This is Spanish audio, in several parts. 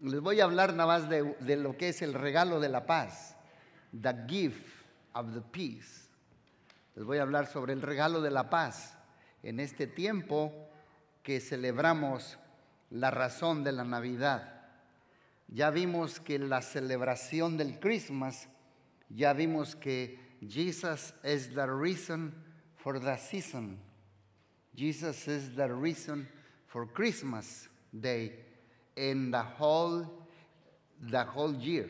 Les voy a hablar nada más de, lo que es el regalo de la paz, the gift of the peace. Les voy a hablar sobre el regalo de la paz en este tiempo que celebramos la razón de la Navidad. Ya vimos que la celebración del Christmas, ya vimos que Jesus is the reason for the season. Jesus is the reason for Christmas Day in the whole, the whole year.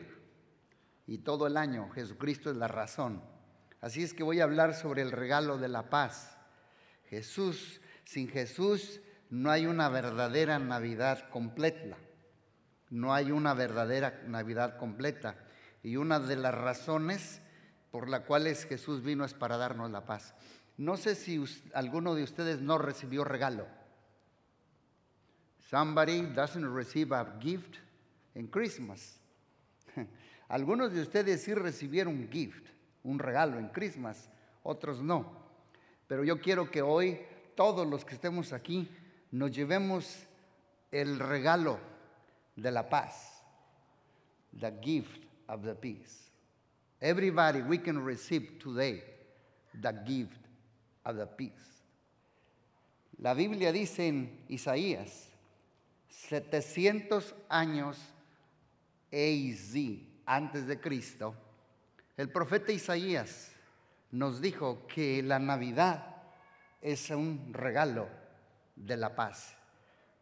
Y todo el año Jesucristo es la razón. Así es que voy a hablar sobre el regalo de la paz. Jesús, sin Jesús no hay una verdadera Navidad completa. No hay una verdadera Navidad completa. Y una de las razones por las cuales Jesús vino es para darnos la paz. No sé si alguno de ustedes no recibió regalo. Somebody doesn't receive a gift in Christmas. Algunos de ustedes sí recibieron un gift, un regalo en Christmas, otros no. Pero yo quiero que hoy todos los que estemos aquí nos llevemos el regalo de la paz, the gift of the peace. Everybody, we can receive today the gift of the peace. La Biblia dice en Isaías 700 años AZ, antes de Cristo, el profeta Isaías nos dijo que la Navidad es un regalo de la paz.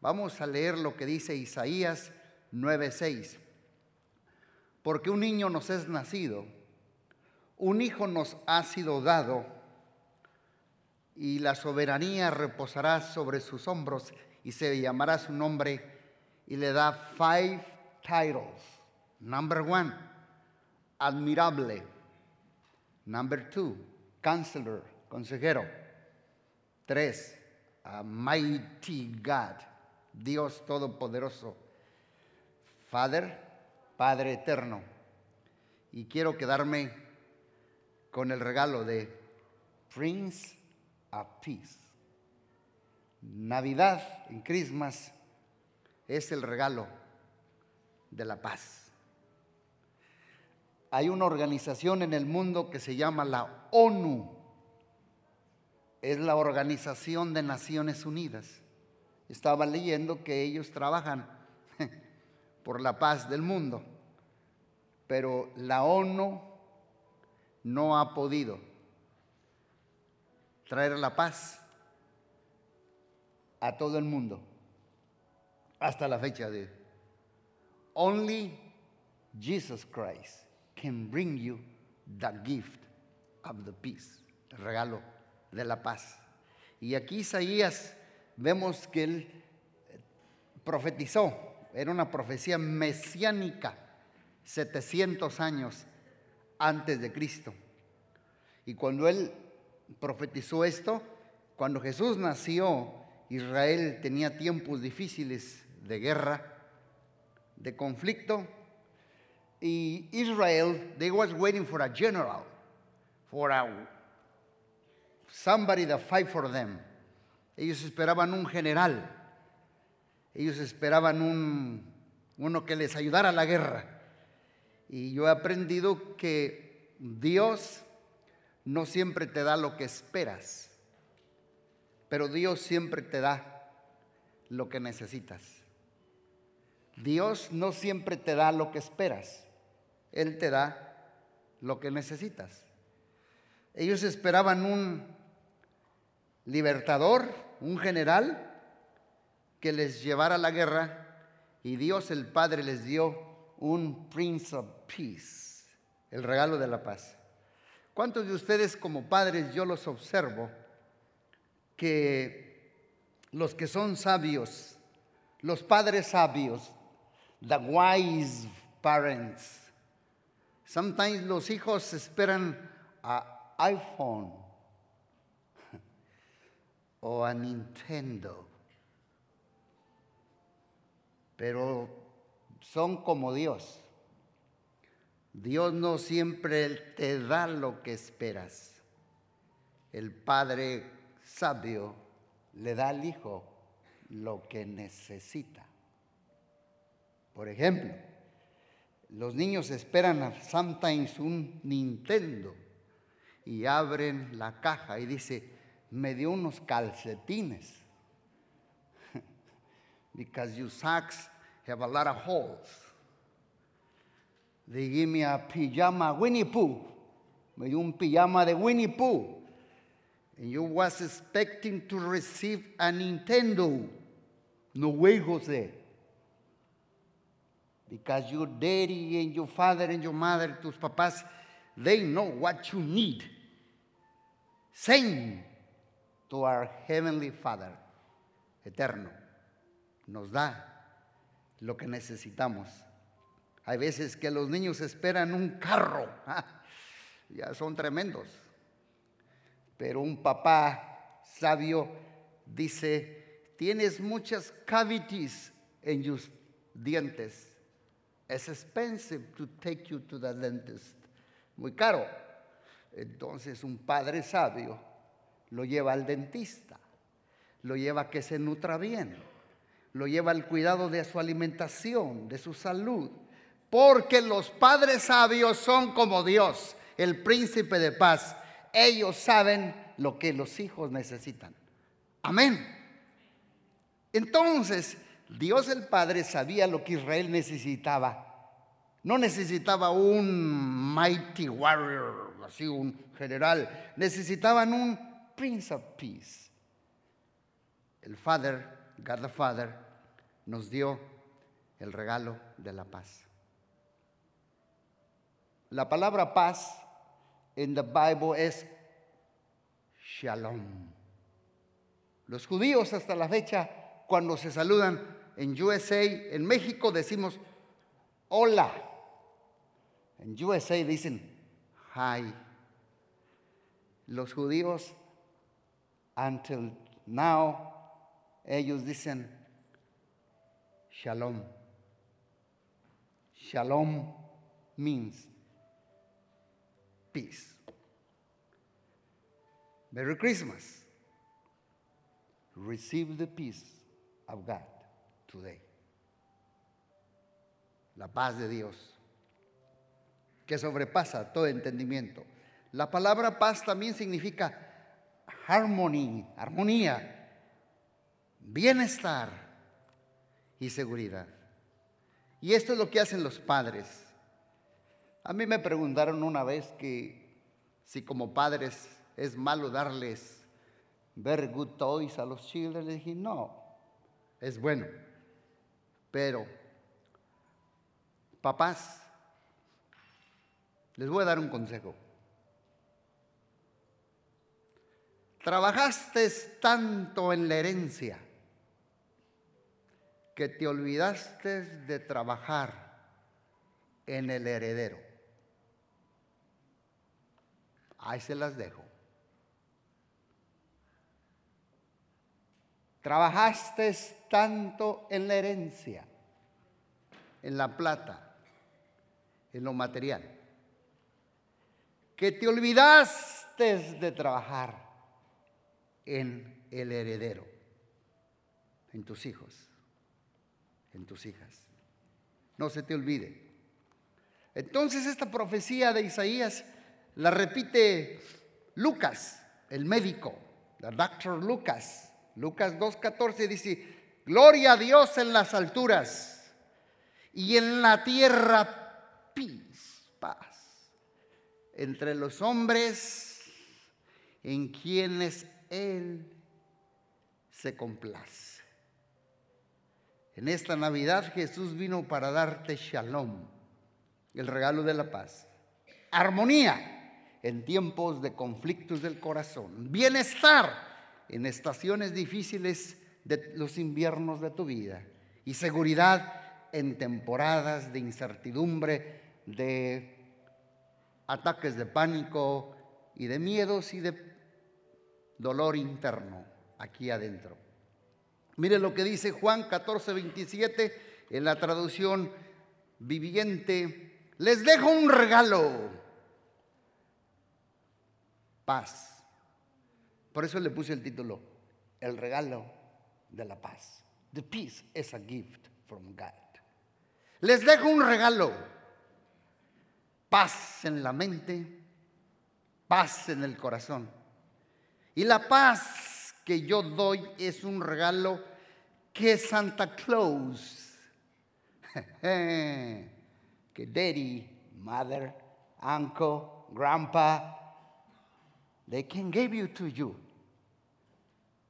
Vamos a leer lo que dice Isaías 9:6. Porque un niño nos es nacido, un hijo nos ha sido dado, y la soberanía reposará sobre sus hombros, y se llamará su nombre y le da five titles. Number one, admirable. Number two, counselor, consejero. Tres, a mighty God, Dios todopoderoso. Father, Padre eterno. Y quiero quedarme con el regalo de Prince of Peace. Navidad en Christmas es el regalo de la paz. Hay una organización en el mundo que se llama la ONU. Es la Organización de Naciones Unidas. Estaba leyendo que ellos trabajan por la paz del mundo, pero la ONU no ha podido traer la paz a todo el mundo hasta la fecha de Only Jesus Christ can bring you the gift of the peace, el regalo de la paz. Y aquí Isaías vemos que él eh, profetizó, era una profecía mesiánica, 700 años antes de Cristo. Y cuando él profetizó esto, cuando Jesús nació, Israel tenía tiempos difíciles de guerra, de conflicto. Y Israel, they was waiting for a general, for a somebody that fight for them. Ellos esperaban un general. Ellos esperaban un uno que les ayudara a la guerra. Y yo he aprendido que Dios no siempre te da lo que esperas, pero Dios siempre te da lo que necesitas. Dios no siempre te da lo que esperas, Él te da lo que necesitas. Ellos esperaban un libertador, un general, que les llevara la guerra y Dios el Padre les dio un Prince of Peace, el regalo de la paz. ¿Cuántos de ustedes como padres yo los observo que los que son sabios, los padres sabios, the wise parents. Sometimes los hijos esperan a iPhone o a Nintendo, pero son como Dios. Dios no siempre te da lo que esperas. El Padre sabio le da al Hijo lo que necesita. Por ejemplo, los niños esperan sometimes un Nintendo y abren la caja y dice, me dio unos calcetines. Because your socks have a lot of holes. They give me a pajama Winnie Pooh. Me dio un pijama de Winnie Pooh. And you was expecting to receive a Nintendo. No way, Jose. Because your daddy and your father and your mother, tus papás, they know what you need. Same to our Heavenly Father, eterno. Nos da lo que necesitamos. Hay veces que los niños esperan un carro, ya son tremendos. Pero un papá sabio dice, tienes muchas cavities en tus dientes. Es expensive to take you to the dentist. Muy caro. Entonces un padre sabio lo lleva al dentista, lo lleva a que se nutra bien, lo lleva al cuidado de su alimentación, de su salud, porque los padres sabios son como Dios, el príncipe de paz. Ellos saben lo que los hijos necesitan. Amén. Entonces, Dios el Padre sabía lo que Israel necesitaba. No necesitaba un mighty warrior, así un general. Necesitaban un Prince of Peace. El Father, God the Father, nos dio el regalo de la paz. La palabra paz en the Bible es shalom. Los judíos hasta la fecha, cuando se saludan en USA, en México decimos hola. En USA dicen hi. Los judíos until now, ellos dicen shalom. Shalom means peace. Merry Christmas. Receive the peace of God today. La paz de Dios, que sobrepasa todo entendimiento. La palabra paz también significa harmony, armonía, bienestar y seguridad. Y esto es lo que hacen los padres. A mí me preguntaron una vez que si como padres es malo darles very good toys a los children. Le dije, no, es bueno. Pero, papás, les voy a dar un consejo. Trabajaste tanto en la herencia que te olvidaste de trabajar en el heredero. Ahí se las dejo. Trabajaste tanto en la herencia, en la plata, en lo material, que te olvidaste de trabajar en el heredero, en tus hijos, en tus hijas. No se te olvide. Entonces esta profecía de Isaías la repite Lucas, el médico, el doctor Lucas. Lucas 2.14 dice, gloria a Dios en las alturas y en la tierra peace, paz, entre los hombres en quienes él se complace. En esta Navidad Jesús vino para darte shalom, el regalo de la paz, armonía en tiempos de conflictos del corazón, bienestar en estaciones difíciles de los inviernos de tu vida y seguridad en temporadas de incertidumbre, de ataques de pánico y de miedos y de dolor interno aquí adentro. Mire lo que dice Juan 14, 27 en la traducción viviente. Les dejo un regalo. Paz. Por eso le puse el título, El regalo de la paz. The peace is a gift from God. Les dejo un regalo. Paz en la mente, paz en el corazón. Y la paz que yo doy es un regalo que Santa Claus, que daddy, mother, uncle, grandpa, they can give you to you.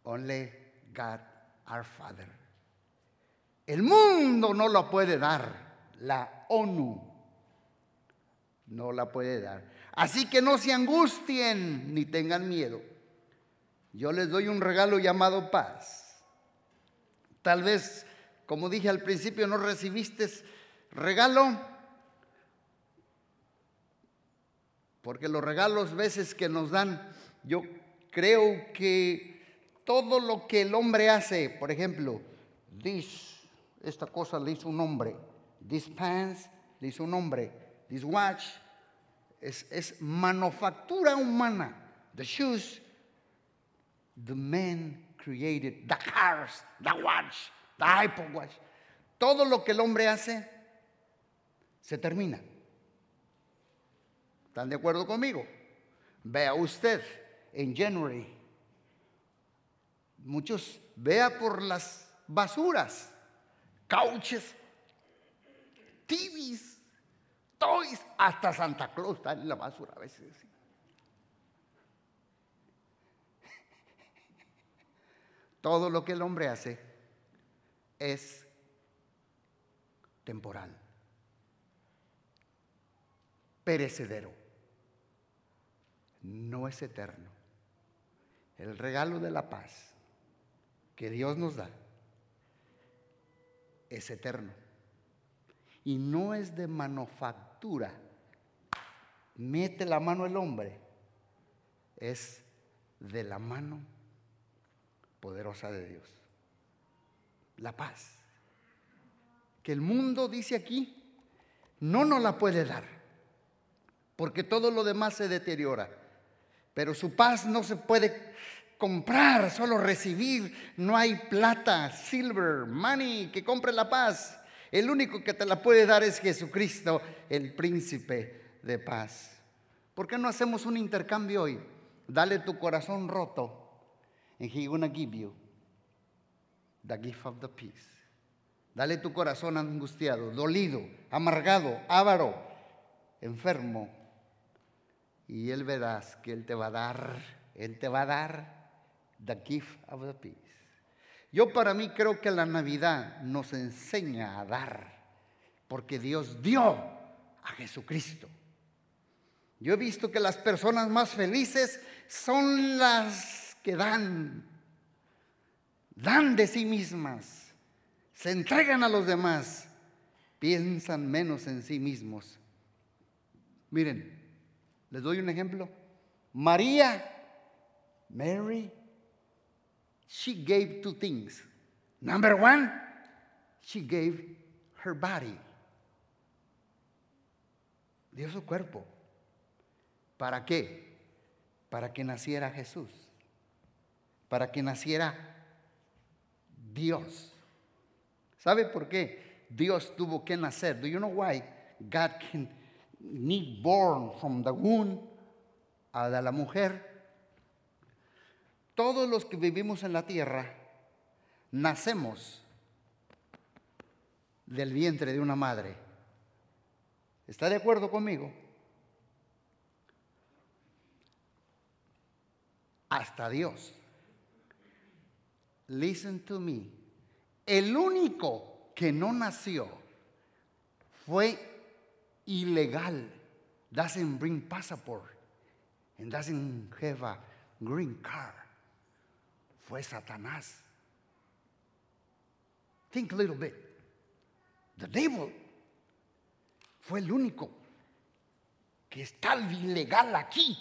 Only God our Father. El mundo no lo puede dar, la ONU no la puede dar. Así que no se angustien ni tengan miedo. Yo les doy un regalo llamado paz. Tal vez, como dije al principio, no recibiste regalo, porque los regalos veces que nos dan, yo creo que todo lo que el hombre hace, por ejemplo, this, esta cosa le hizo un hombre, this pants le hizo un hombre, this watch es, es manufactura humana, the shoes, the man created, the cars, the watch, the Apple watch, todo lo que el hombre hace se termina. ¿Están de acuerdo conmigo? Vea usted en January Muchos vea por las basuras, cauches, TVs, toys, hasta Santa Claus está en la basura a veces. Todo lo que el hombre hace es temporal, perecedero, no es eterno. El regalo de la paz que Dios nos da es eterno. Y no es de manufactura. Mete la mano el hombre. Es de la mano poderosa de Dios. La paz. Que el mundo dice aquí, no nos la puede dar. Porque todo lo demás se deteriora. Pero su paz no se puede comprar, solo recibir. No hay plata, silver, money que compre la paz. El único que te la puede dar es Jesucristo, el príncipe de paz. ¿Por qué no hacemos un intercambio hoy? Dale tu corazón roto and he gonna give you the gift of the peace. Dale tu corazón angustiado, dolido, amargado, avaro, enfermo. Y él verás que él te va a dar, él te va a dar the gift of the peace. Yo para mí creo que la Navidad nos enseña a dar, porque Dios dio a Jesucristo. Yo he visto que las personas más felices son las que dan, dan de sí mismas, se entregan a los demás, piensan menos en sí mismos. Miren, les doy un ejemplo. María, Mary, she gave two things. Number one, she gave her body. Dio su cuerpo. ¿Para qué? Para que naciera Jesús. Para que naciera Dios. ¿Sabe por qué Dios tuvo que nacer? Do you know why God can need born from the womb a la mujer? todos los que vivimos en la tierra nacemos del vientre de una madre. ¿Está de acuerdo conmigo? Hasta Dios. Listen to me. El único que no nació fue ilegal. Doesn't bring passport and doesn't have a green card fue Satanás. Think a little bit. The devil fue el único que está ilegal aquí.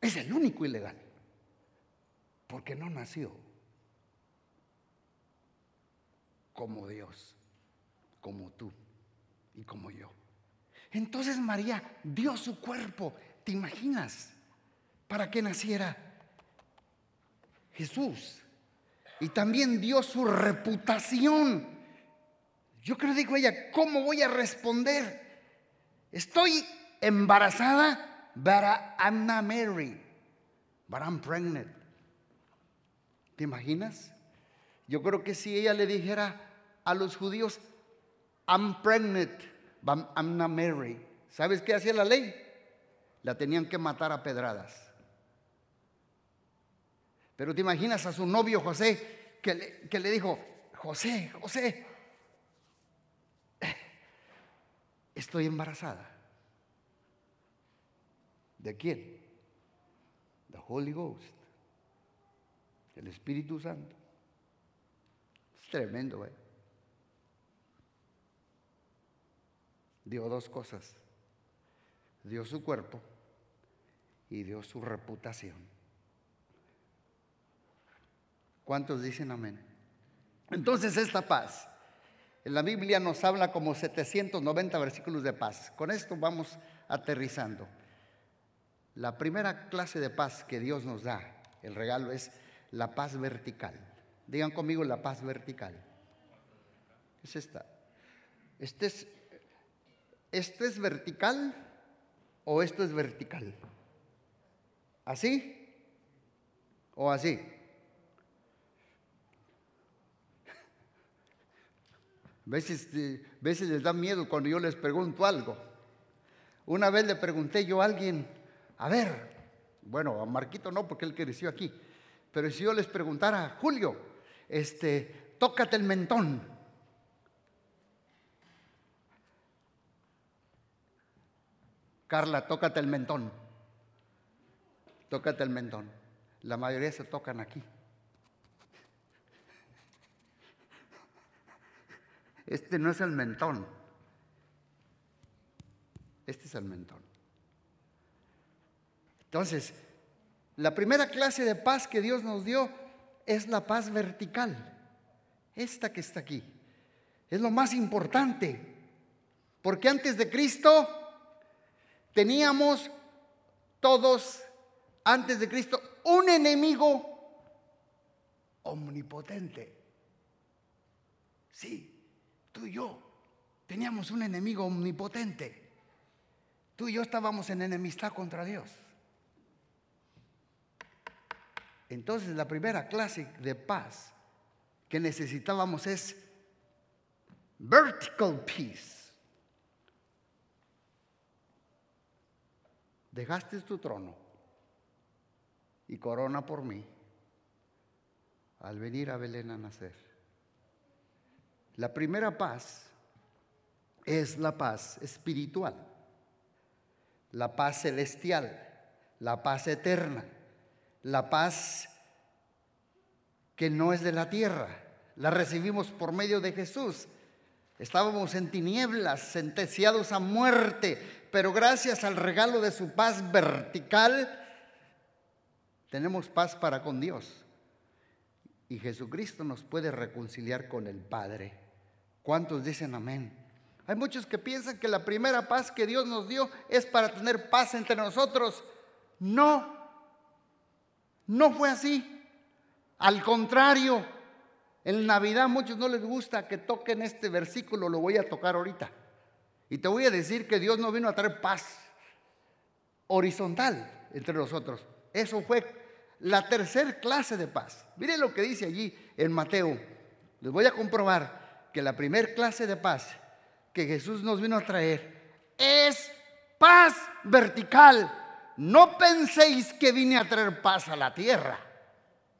Es el único ilegal. Porque no nació como Dios, como tú como yo. Entonces María dio su cuerpo, ¿te imaginas? Para que naciera Jesús. Y también dio su reputación. Yo creo, dijo ella, ¿cómo voy a responder? Estoy embarazada, but I'm not married, but I'm pregnant. ¿Te imaginas? Yo creo que si ella le dijera a los judíos, I'm pregnant, not married. ¿Sabes qué hacía la ley? La tenían que matar a pedradas. Pero te imaginas a su novio José que le, que le dijo, José, José, estoy embarazada. ¿De quién? The Holy Ghost. El Espíritu Santo. Es tremendo, ¿eh? Dio dos cosas. Dio su cuerpo y dio su reputación. ¿Cuántos dicen amén? Entonces esta paz en la Biblia nos habla como 790 versículos de paz. Con esto vamos aterrizando. La primera clase de paz que Dios nos da, el regalo es la paz vertical. Digan conmigo la paz vertical. Es esta. Este es, ¿Esto es vertical o esto es vertical? ¿Así o así? Eh, veces les da miedo cuando yo les pregunto algo. Una vez le pregunté yo a alguien, a ver, bueno, a Marquito no, porque él creció aquí, pero si yo les preguntara, Julio, este, tócate el mentón. Carla, tócate el mentón. Tócate el mentón. La mayoría se tocan aquí. Este no es el mentón. Este es el mentón. Entonces, la primera clase de paz que Dios nos dio es la paz vertical. Esta que está aquí. Es lo más importante. Porque antes de Cristo teníamos todos, antes de Cristo, un enemigo omnipotente. Sí, Tú y yo teníamos un enemigo omnipotente. Tú y yo estábamos en enemistad contra Dios. Entonces la primera clase de paz que necesitábamos es vertical peace. Dejaste tu trono y corona por mí al venir a Belén a nacer. La primera paz es la paz espiritual, la paz celestial, la paz eterna, la paz que no es de la tierra. La recibimos por medio de Jesús. Estábamos en tinieblas, sentenciados a muerte, pero gracias al regalo de su paz vertical, tenemos paz para con Dios. Y Jesucristo nos puede reconciliar con el Padre. ¿Cuántos dicen amén? Hay muchos que piensan que la primera paz que Dios nos dio es para tener paz entre nosotros. No, no fue así. Al contrario, en Navidad a muchos no les gusta que toquen este versículo, lo voy a tocar ahorita. Y te voy a decir que Dios no vino a traer paz horizontal entre nosotros. Eso fue la tercera clase de paz. Miren lo que dice allí en Mateo. Les voy a comprobar que la primer clase de paz que Jesús nos vino a traer es paz vertical. No penséis que vine a traer paz a la tierra.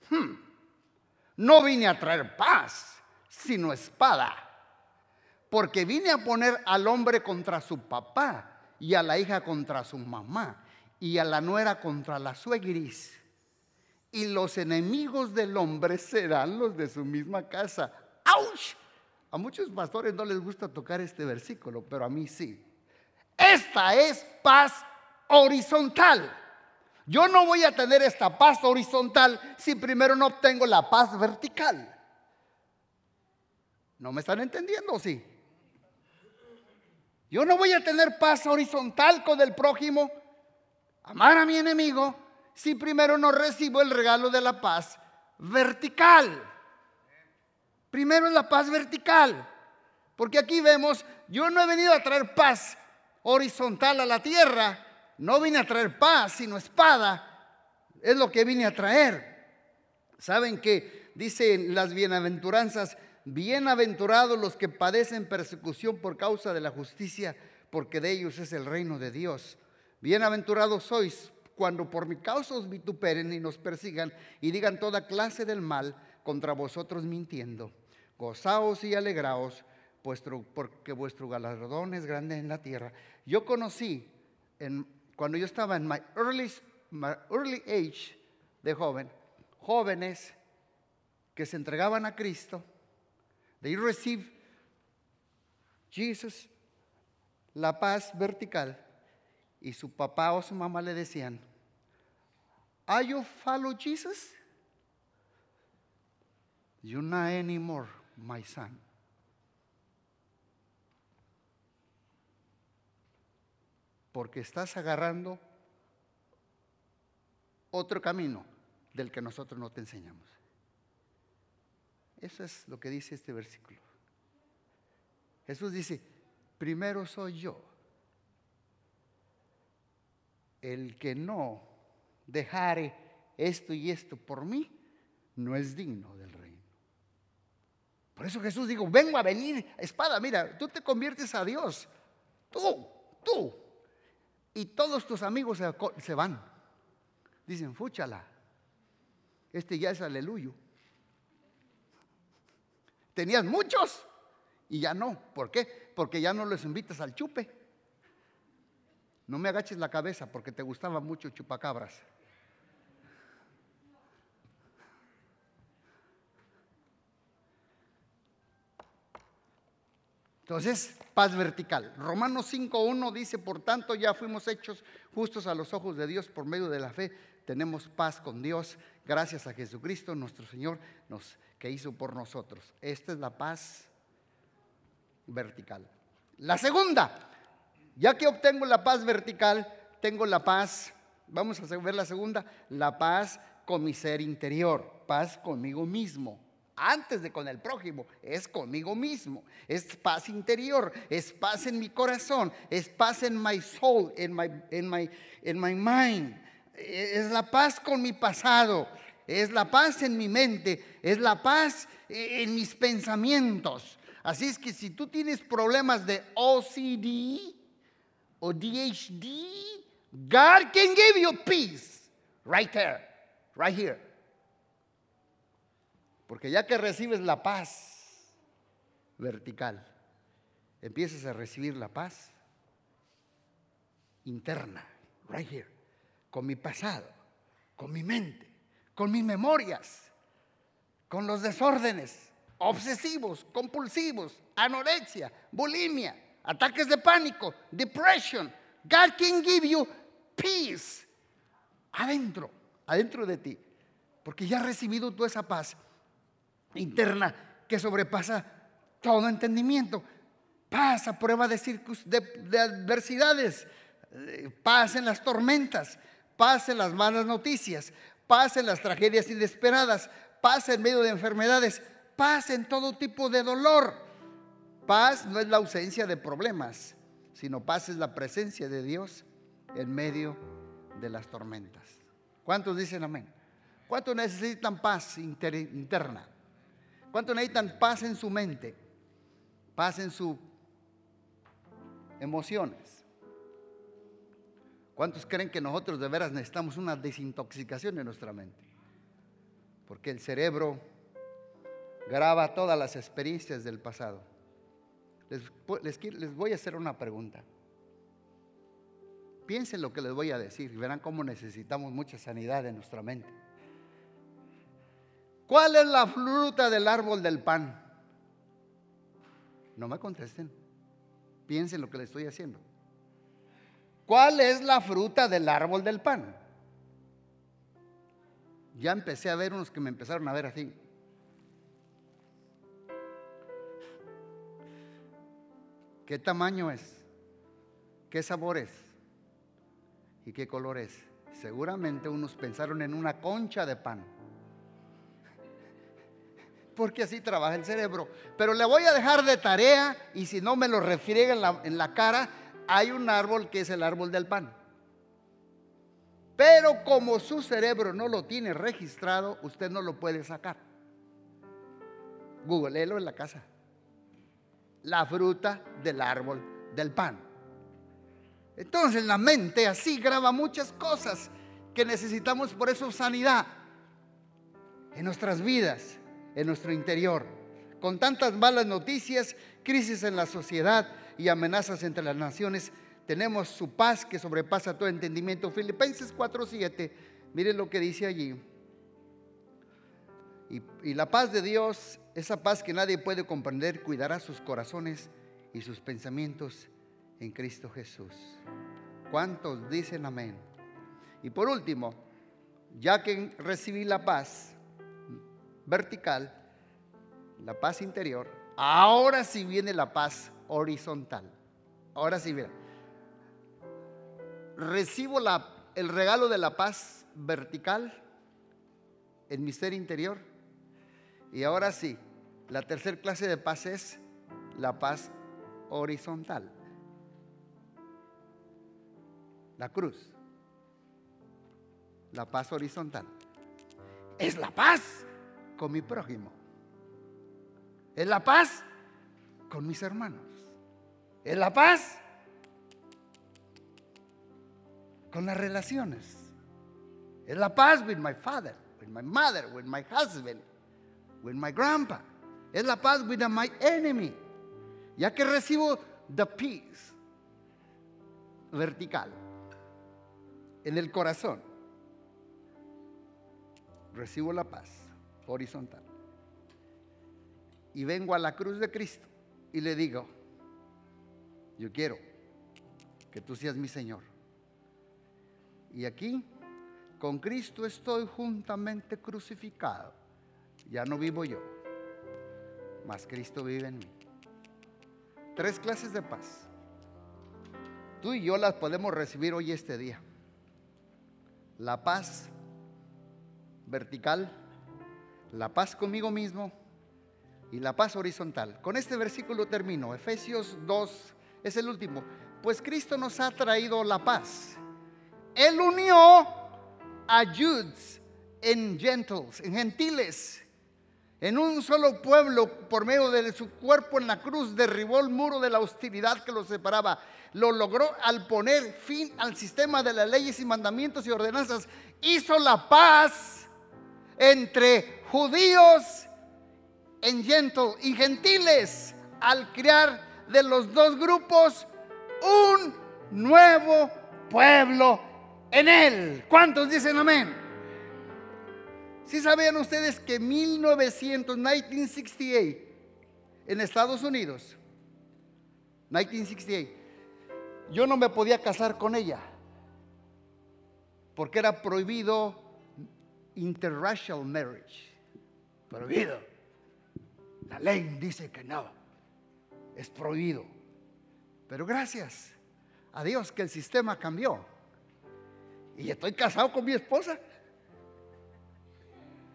Hmm. No vine a traer paz, sino espada. Porque vine a poner al hombre contra su papá y a la hija contra su mamá y a la nuera contra la suegris. Y los enemigos del hombre serán los de su misma casa. ¡Auch! A muchos pastores no les gusta tocar este versículo, pero a mí sí. Esta es paz horizontal. Yo no voy a tener esta paz horizontal si primero no obtengo la paz vertical. ¿No me están entendiendo? Sí. Yo no voy a tener paz horizontal con el prójimo, amar a mi enemigo, si primero no recibo el regalo de la paz vertical. Primero es la paz vertical. Porque aquí vemos, yo no he venido a traer paz horizontal a la tierra, no vine a traer paz, sino espada. Es lo que vine a traer. Saben que dicen las bienaventuranzas, bienaventurados los que padecen persecución por causa de la justicia, porque de ellos es el reino de Dios. Bienaventurados sois cuando por mi causa os vituperen y nos persigan y digan toda clase del mal contra vosotros mintiendo. Gozaos y alegraos, porque vuestro galardón es grande en la tierra. Yo conocí, cuando yo estaba en my my early age de joven, jóvenes que se entregaban a Cristo, they received Jesus, la paz vertical, y su papá o su mamá le decían, Are you follow Jesus? You're not anymore, my son. Porque estás agarrando otro camino del que nosotros no te enseñamos. Eso es lo que dice este versículo. Jesús dice, primero soy yo. El que no dejare esto y esto por mí, no es digno del reino. Por eso Jesús dijo, vengo a venir, espada, mira, tú te conviertes a Dios. Tú, tú. Y todos tus amigos se, van. Dicen, fúchala. Este ya es aleluyo. Tenías muchos y ya no. ¿Por qué? Porque ya no los invitas al chupe. No me agaches la cabeza porque te gustaba mucho chupacabras. Entonces, paz vertical. Romanos 5.1 dice, por tanto ya fuimos hechos justos a los ojos de Dios por medio de la fe. Tenemos paz con Dios gracias a Jesucristo nuestro Señor nos, que hizo por nosotros. Esta es la paz vertical. La segunda, ya que obtengo la paz vertical, tengo la paz, vamos a ver la segunda, la paz con mi ser interior, paz conmigo mismo. Antes de con el prójimo, es conmigo mismo. Es paz interior, es paz en mi corazón, es paz en my soul, en my, en my, en my mind. Es la paz con mi pasado, es la paz en mi mente, es la paz en mis pensamientos. Así es que si tú tienes problemas de OCD, o DHD, God can give you peace right there, right here. Porque ya que recibes la paz vertical, empiezas a recibir la paz interna, right here, con mi pasado, con mi mente, con mis memorias, con los desórdenes obsesivos, compulsivos, anorexia, bulimia ataques de pánico, depression. God can give you peace adentro, adentro de ti. Porque ya has recibido toda esa paz interna que sobrepasa todo entendimiento. Paz a prueba de, de, adversidades, eh, paz en las tormentas, paz en las malas noticias, paz en las tragedias inesperadas, paz en medio de enfermedades, paz en todo tipo de dolor. Paz no es la ausencia de problemas, sino paz es la presencia de Dios en medio de las tormentas. ¿Cuántos dicen amén? ¿Cuántos necesitan paz interna? ¿Cuántos necesitan paz en su mente? Paz en sus emociones. ¿Cuántos creen que nosotros de veras necesitamos una desintoxicación en nuestra mente? Porque el cerebro graba todas las experiencias del pasado les, voy a hacer una pregunta. Piensen lo que les voy a decir y verán cómo necesitamos mucha sanidad en nuestra mente. ¿Cuál es la fruta del árbol del pan? No me contesten. Piensen lo que les estoy haciendo. ¿Cuál es la fruta del árbol del pan? Ya empecé a ver unos que me empezaron a ver así. ¿Qué tamaño es? ¿Qué sabor es? ¿Y qué color es? Seguramente unos pensaron en una concha de pan. Porque así trabaja el cerebro. Pero le voy a dejar de tarea y si no me lo refriega en la, en la cara, hay un árbol que es el árbol del pan. Pero como su cerebro no lo tiene registrado, usted no lo puede sacar. Googleelo en la casa. La fruta del árbol del pan. Entonces la mente así graba muchas cosas que necesitamos por eso sanidad en nuestras vidas, en nuestro interior. Con tantas malas noticias, crisis en la sociedad y amenazas entre las naciones, tenemos su paz que sobrepasa todo entendimiento. Filipenses 4:7, miren lo que dice allí. Y, la paz de Dios, esa paz que nadie puede comprender, cuidará sus corazones y sus pensamientos en Cristo Jesús. ¿Cuántos dicen amén? Y por último, ya que recibí la paz vertical, la paz interior, ahora sí viene la paz horizontal. Ahora sí, mira. Recibo la, el regalo de la paz vertical en mi ser interior. Y ahora sí, la tercera clase de paz es la paz horizontal. La cruz la paz horizontal. Es la paz con mi prójimo. Es la paz con mis hermanos. Es la paz con las relaciones. Es la paz with my father, with my mother, with my husband, with my grandpa. Es la paz with my enemy. Ya que recibo the peace vertical en el corazón recibo la paz horizontal. Y vengo a la cruz de Cristo y le digo, yo quiero que tú seas mi Señor. Y aquí, con Cristo estoy juntamente crucificado. Ya no vivo yo, mas Cristo vive en mí. Tres clases de paz. Tú y yo las podemos recibir hoy este día. La paz vertical, la paz conmigo mismo y la paz horizontal. Con este versículo termino. Efesios 2 es el último. Pues Cristo nos ha traído la paz. Él unió a Judes en gentles, en gentiles, en un solo pueblo por medio de su cuerpo en la cruz, derribó el muro de la hostilidad que los separaba. Lo logró al poner fin al sistema de las leyes y mandamientos y ordenanzas. Hizo la paz entre judíos en gentle y gentiles al crear de los dos grupos un nuevo pueblo en él. ¿Cuántos dicen amén? Si sabían ustedes que 1968 en Estados Unidos, 1968, yo no me podía casar con ella porque era prohibido interracial marriage. Prohibido. La ley dice que no. Es prohibido. Pero gracias a Dios que el sistema cambió. Y estoy casado con mi esposa.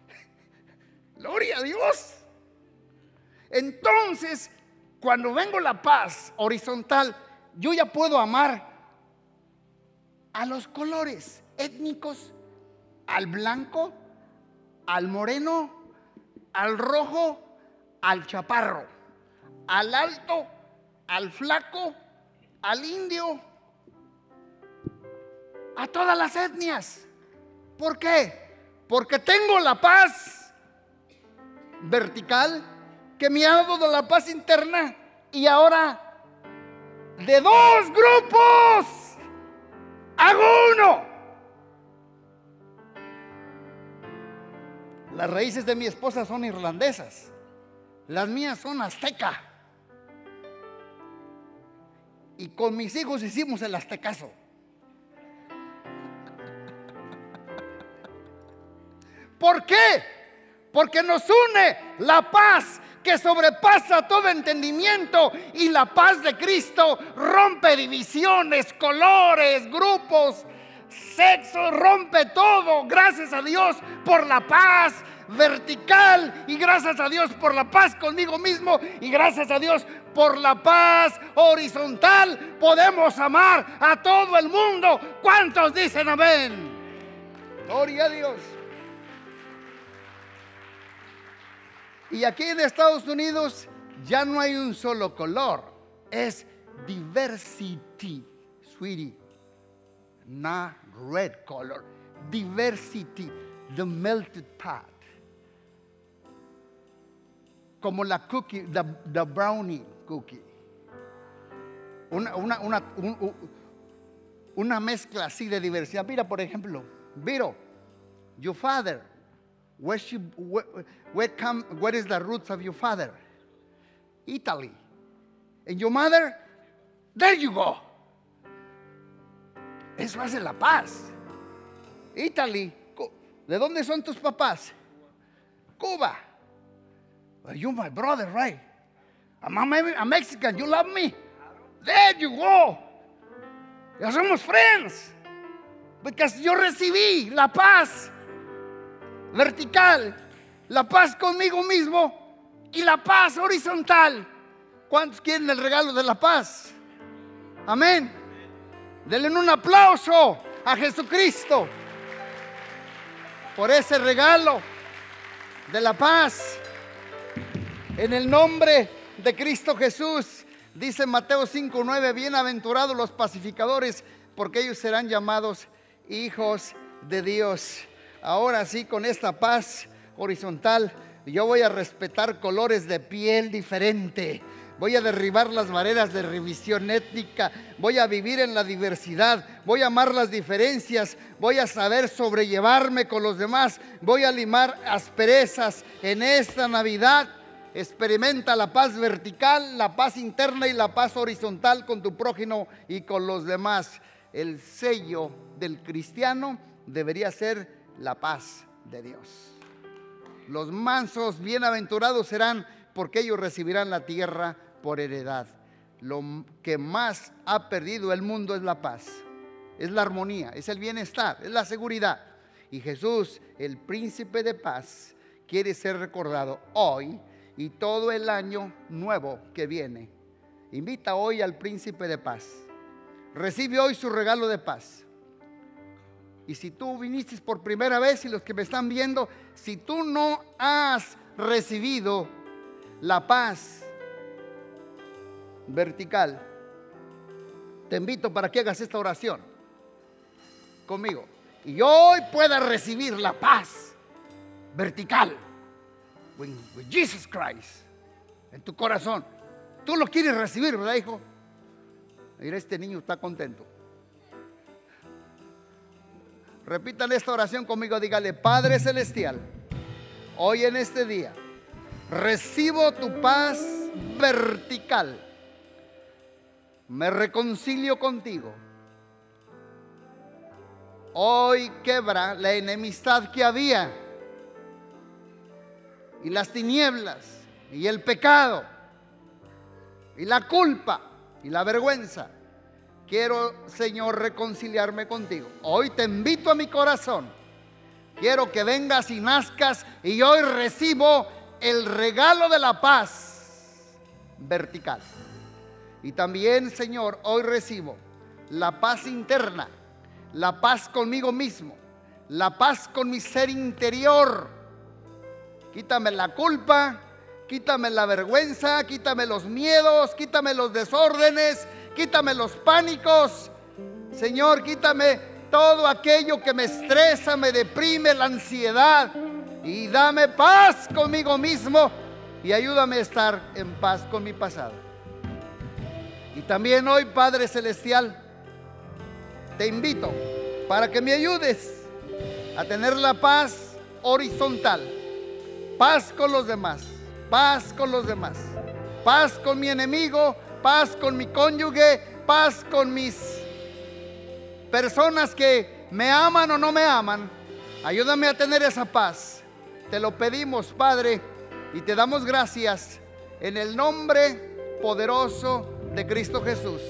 Gloria a Dios. Entonces, cuando vengo la paz horizontal, yo ya puedo amar a los colores étnicos al blanco, al moreno, al rojo, al chaparro, al alto, al flaco, al indio, a todas las etnias. ¿Por qué? Porque tengo la paz vertical que me ha dado la paz interna y ahora de dos grupos hago uno. Las raíces de mi esposa son irlandesas. Las mías son azteca. Y con mis hijos hicimos el aztecaso. ¿Por qué? Porque nos une la paz que sobrepasa todo entendimiento y la paz de Cristo rompe divisiones, colores, grupos, sexo, rompe todo. Gracias a Dios por la paz vertical. Y gracias a Dios por la paz conmigo mismo. Y gracias a Dios por la paz horizontal. Podemos amar a todo el mundo. ¿Cuántos dicen amén? Gloria a Dios. Y aquí en Estados Unidos ya no hay un solo color, es diversity, sweetie, not red color, diversity, the melted pot. Como la cookie, the, brownie cookie. Una, una, una, una mezcla así de diversidad. Mira, por ejemplo, Viro, your father where, she, where, where, come, where is the roots of your father? Italy. And your mother? There you go. Eso hace la paz. Italy. ¿De dónde son tus papás? Cuba. Well, you're my brother, right? I'm, I'm Mexican. You love me? There you go. Ya somos friends. Porque yo recibí la paz vertical, la paz conmigo mismo y la paz horizontal. ¿Cuántos quieren el regalo de la paz? Amén. Denle un aplauso a Jesucristo por ese regalo de la paz. En el nombre de Cristo Jesús, dice Mateo 5:9, bienaventurados los pacificadores, porque ellos serán llamados hijos de Dios ahora sí, con esta paz horizontal, yo voy a respetar colores de piel diferente. Voy a derribar las barreras de revisión étnica. Voy a vivir en la diversidad. Voy a amar las diferencias. Voy a saber sobrellevarme con los demás. Voy a limar asperezas en esta Navidad. Experimenta la paz vertical, la paz interna y la paz horizontal con tu prójimo y con los demás. El sello del cristiano debería ser la paz de Dios. Los mansos, bienaventurados serán porque ellos recibirán la tierra por heredad. Lo que más ha perdido el mundo es la paz, es la armonía, es el bienestar, es la seguridad. Y Jesús, el príncipe de paz, quiere ser recordado hoy y todo el año nuevo que viene. Invita hoy al príncipe de paz. Recibe hoy su regalo de paz. Y si tú viniste por primera vez y los que me están viendo, si tú no has recibido la paz vertical, te invito para que hagas esta oración conmigo. Y hoy puedas recibir la paz vertical with, Jesus Christ en tu corazón. Tú lo quieres recibir, ¿verdad, hijo? Mira, este niño está contento. Repitan esta oración conmigo, dígale, Padre Celestial, hoy en este día recibo tu paz vertical. Me reconcilio contigo. Hoy quebra la enemistad que había y las tinieblas y el pecado y la culpa y la vergüenza quiero, Señor, reconciliarme contigo. Hoy te invito a mi corazón. Quiero que vengas y nazcas y hoy recibo el regalo de la paz vertical. Y también, Señor, hoy recibo la paz interna, la paz conmigo mismo, la paz con mi ser interior. Quítame la culpa, quítame la vergüenza, quítame los miedos, quítame los desórdenes, quítame los pánicos. Señor, quítame todo aquello que me estresa, me deprime, la ansiedad. Y dame paz conmigo mismo y ayúdame a estar en paz con mi pasado. Y también hoy, Padre Celestial, te invito para que me ayudes a tener la paz horizontal, paz con los demás, paz con los demás, paz con mi enemigo, paz con mi cónyuge, paz con mis personas que me aman o no me aman. Ayúdame a tener esa paz. Te lo pedimos, Padre, y te damos gracias en el nombre poderoso de Cristo Jesús.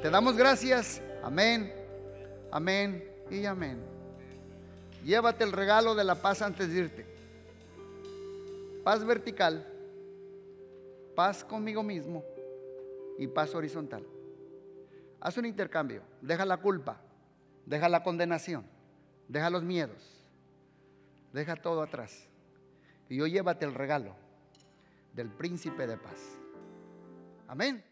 Te damos gracias. Amén, amén y amén. Llévate el regalo de la paz antes de irte. paz vertical, paz conmigo mismo y paz horizontal. Haz un intercambio, deja la culpa, deja la condenación, deja los miedos, deja todo atrás. Y hoy llévate el regalo del príncipe de paz. Amén.